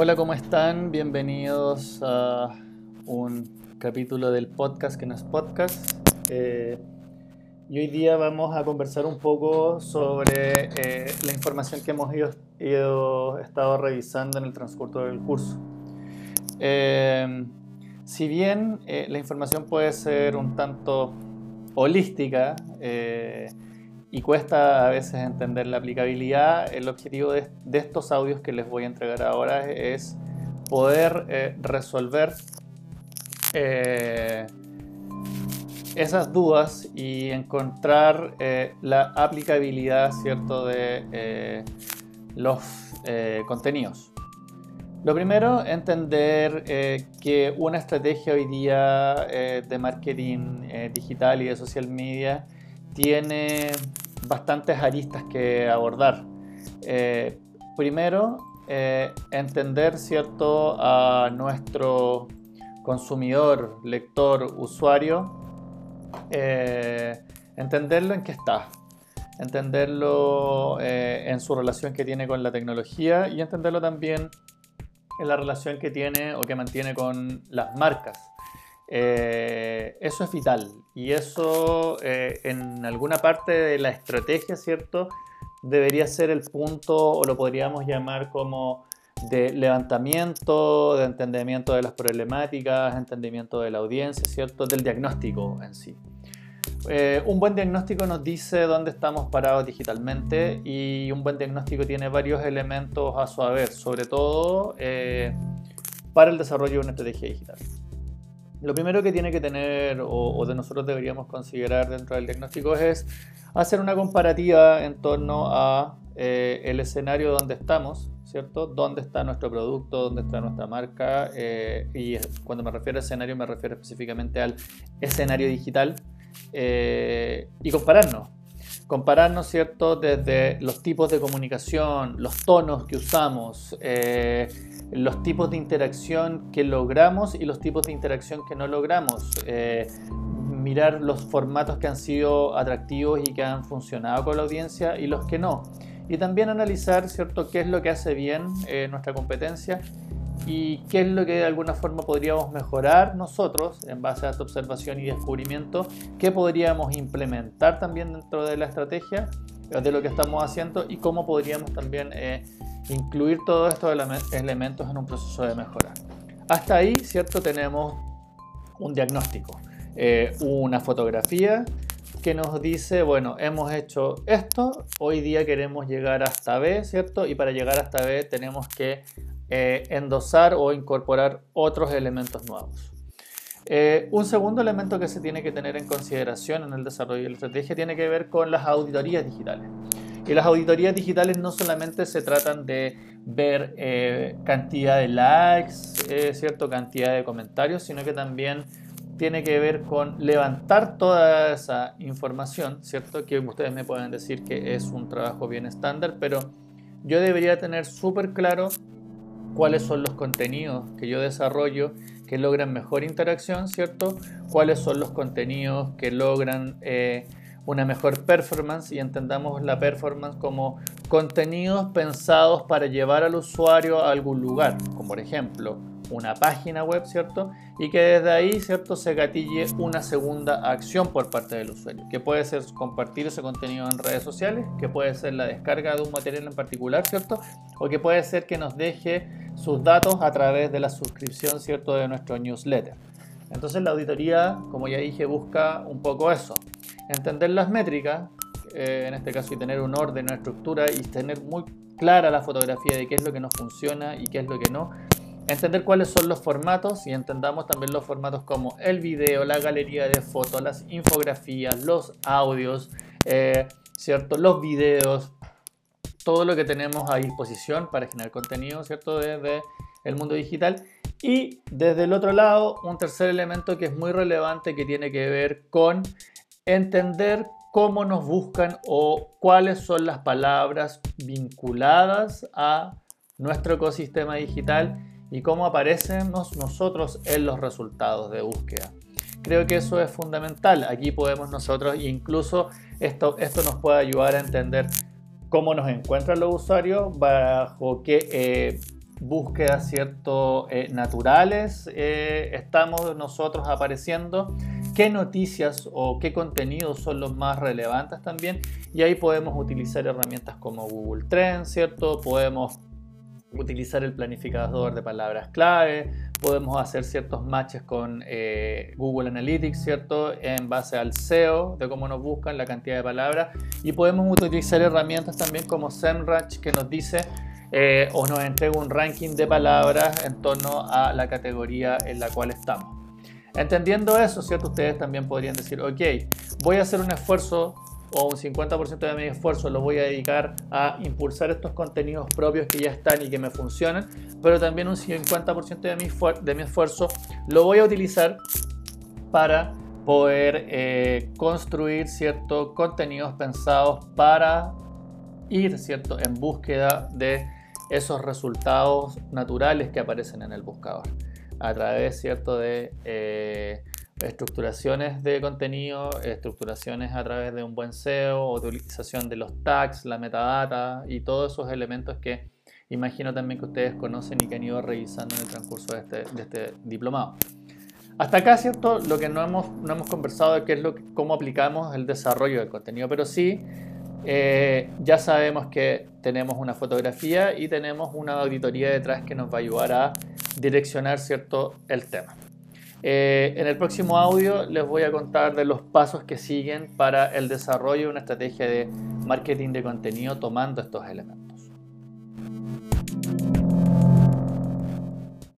Hola, ¿cómo están? Bienvenidos a un capítulo del podcast que no es podcast. Eh, y hoy día vamos a conversar un poco sobre eh, la información que hemos ido, estado revisando en el transcurso del curso. Eh, si bien la información puede ser un tanto holística, y cuesta a veces entender la aplicabilidad, el objetivo de, estos audios que les voy a entregar ahora es poder eh, resolver eh, esas dudas y encontrar eh, la aplicabilidad ¿cierto? de los contenidos. Lo primero, entender que una estrategia hoy día de marketing digital y de social media tiene bastantes aristas que abordar. Eh, primero, eh, entender cierto a nuestro consumidor, lector, usuario, eh, entenderlo en qué está, entenderlo en su relación que tiene con la tecnología y entenderlo también en la relación que tiene o que mantiene con las marcas. Eh, eso es vital y eso eh, en alguna parte de la estrategia, ¿cierto? Debería ser el punto o lo podríamos llamar como de levantamiento, de entendimiento de las problemáticas, entendimiento de la audiencia, ¿cierto? Del diagnóstico en sí. Eh, un buen diagnóstico nos dice dónde estamos parados digitalmente y un buen diagnóstico tiene varios elementos a su haber, sobre todo para el desarrollo de una estrategia digital. Lo primero que tiene que tener o, de nosotros deberíamos considerar dentro del diagnóstico es hacer una comparativa en torno a eh, el escenario donde estamos, ¿cierto? ¿Dónde está nuestro producto? ¿Dónde está nuestra marca? Eh, y cuando me refiero a escenario me refiero específicamente al escenario digital eh, y compararnos compararnos, ¿cierto? Desde los tipos de comunicación, los tonos que usamos, eh, los tipos de interacción que logramos y los tipos de interacción que no logramos. Eh, mirar los formatos que han sido atractivos y que han funcionado con la audiencia y los que no. Y también analizar, ¿cierto?, qué es lo que hace bien eh, nuestra competencia y qué es lo que de alguna forma podríamos mejorar nosotros en base a esta observación y descubrimiento, qué podríamos implementar también dentro de la estrategia de lo que estamos haciendo y cómo podríamos también eh, incluir todos estos elementos en un proceso de mejora. Hasta ahí, ¿cierto? Tenemos un diagnóstico, eh, una fotografía que nos dice, bueno, hemos hecho esto, hoy día queremos llegar hasta B, ¿cierto? Y para llegar hasta B tenemos que eh, endosar o incorporar otros elementos nuevos. Eh, un segundo elemento que se tiene que tener en consideración en el desarrollo de la estrategia tiene que ver con las auditorías digitales. Y las auditorías digitales no solamente se tratan de ver eh, cantidad de likes, cantidad de comentarios, sino que también tiene que ver con levantar toda esa información, ¿cierto? Que ustedes me pueden decir que es un trabajo bien estándar, pero yo debería tener súper claro cuáles son los contenidos que yo desarrollo que logran mejor interacción, ¿cierto? Cuáles son los contenidos que logran eh, una mejor performance y entendamos la performance como contenidos pensados para llevar al usuario a algún lugar, como por ejemplo una página web, ¿cierto? Y que desde ahí, ¿cierto? Se gatille una segunda acción por parte del usuario, que puede ser compartir ese contenido en redes sociales, que puede ser la descarga de un material en particular, ¿cierto? O que puede ser que nos deje sus datos a través de la suscripción, ¿cierto? De nuestro newsletter. Entonces la auditoría, como ya dije, busca un poco eso, entender las métricas, eh, en este caso, y tener un orden, una estructura y tener muy clara la fotografía de qué es lo que nos funciona y qué es lo que no, entender cuáles son los formatos y entendamos también los formatos como el video, la galería de fotos, las infografías, los audios, eh, ¿cierto? los videos, todo lo que tenemos a disposición para generar contenido ¿cierto? desde el mundo digital. Y desde el otro lado, un tercer elemento que es muy relevante que tiene que ver con entender cómo nos buscan o cuáles son las palabras vinculadas a nuestro ecosistema digital y cómo aparecemos nosotros en los resultados de búsqueda. Creo que eso es fundamental. Aquí podemos nosotros, incluso esto, esto nos puede ayudar a entender cómo nos encuentran los usuarios, bajo qué eh, búsquedas cierto, eh, naturales eh, estamos nosotros apareciendo, qué noticias o qué contenidos son los más relevantes también y ahí podemos utilizar herramientas como Google Trends, ¿cierto? Podemos utilizar el planificador de palabras clave, podemos hacer ciertos matches con eh, Google Analytics, ¿cierto? En base al SEO, de cómo nos buscan, la cantidad de palabras, y podemos utilizar herramientas también como SEMrush que nos dice eh, o nos entrega un ranking de palabras en torno a la categoría en la cual estamos. Entendiendo eso, ¿cierto? Ustedes también podrían decir, ok, voy a hacer un esfuerzo o un 50% de mi esfuerzo lo voy a dedicar a impulsar estos contenidos propios que ya están y que me funcionan, pero también un 50% de mi, de mi esfuerzo lo voy a utilizar para poder eh, construir ciertos contenidos pensados para ir ¿cierto? en búsqueda de esos resultados naturales que aparecen en el buscador a través ¿cierto? de eh, estructuraciones de contenido, estructuraciones a través de un buen SEO, utilización de los tags, la metadata y todos esos elementos que imagino también que ustedes conocen y que han ido revisando en el transcurso de este, de este diplomado. Hasta acá, ¿cierto? Lo que no hemos, conversado es qué es lo cómo aplicamos el desarrollo del contenido, pero sí eh, ya sabemos que tenemos una fotografía y tenemos una auditoría detrás que nos va a ayudar a direccionar, ¿cierto?, el tema. Eh, en el próximo audio les voy a contar de los pasos que siguen para el desarrollo de una estrategia de marketing de contenido tomando estos elementos.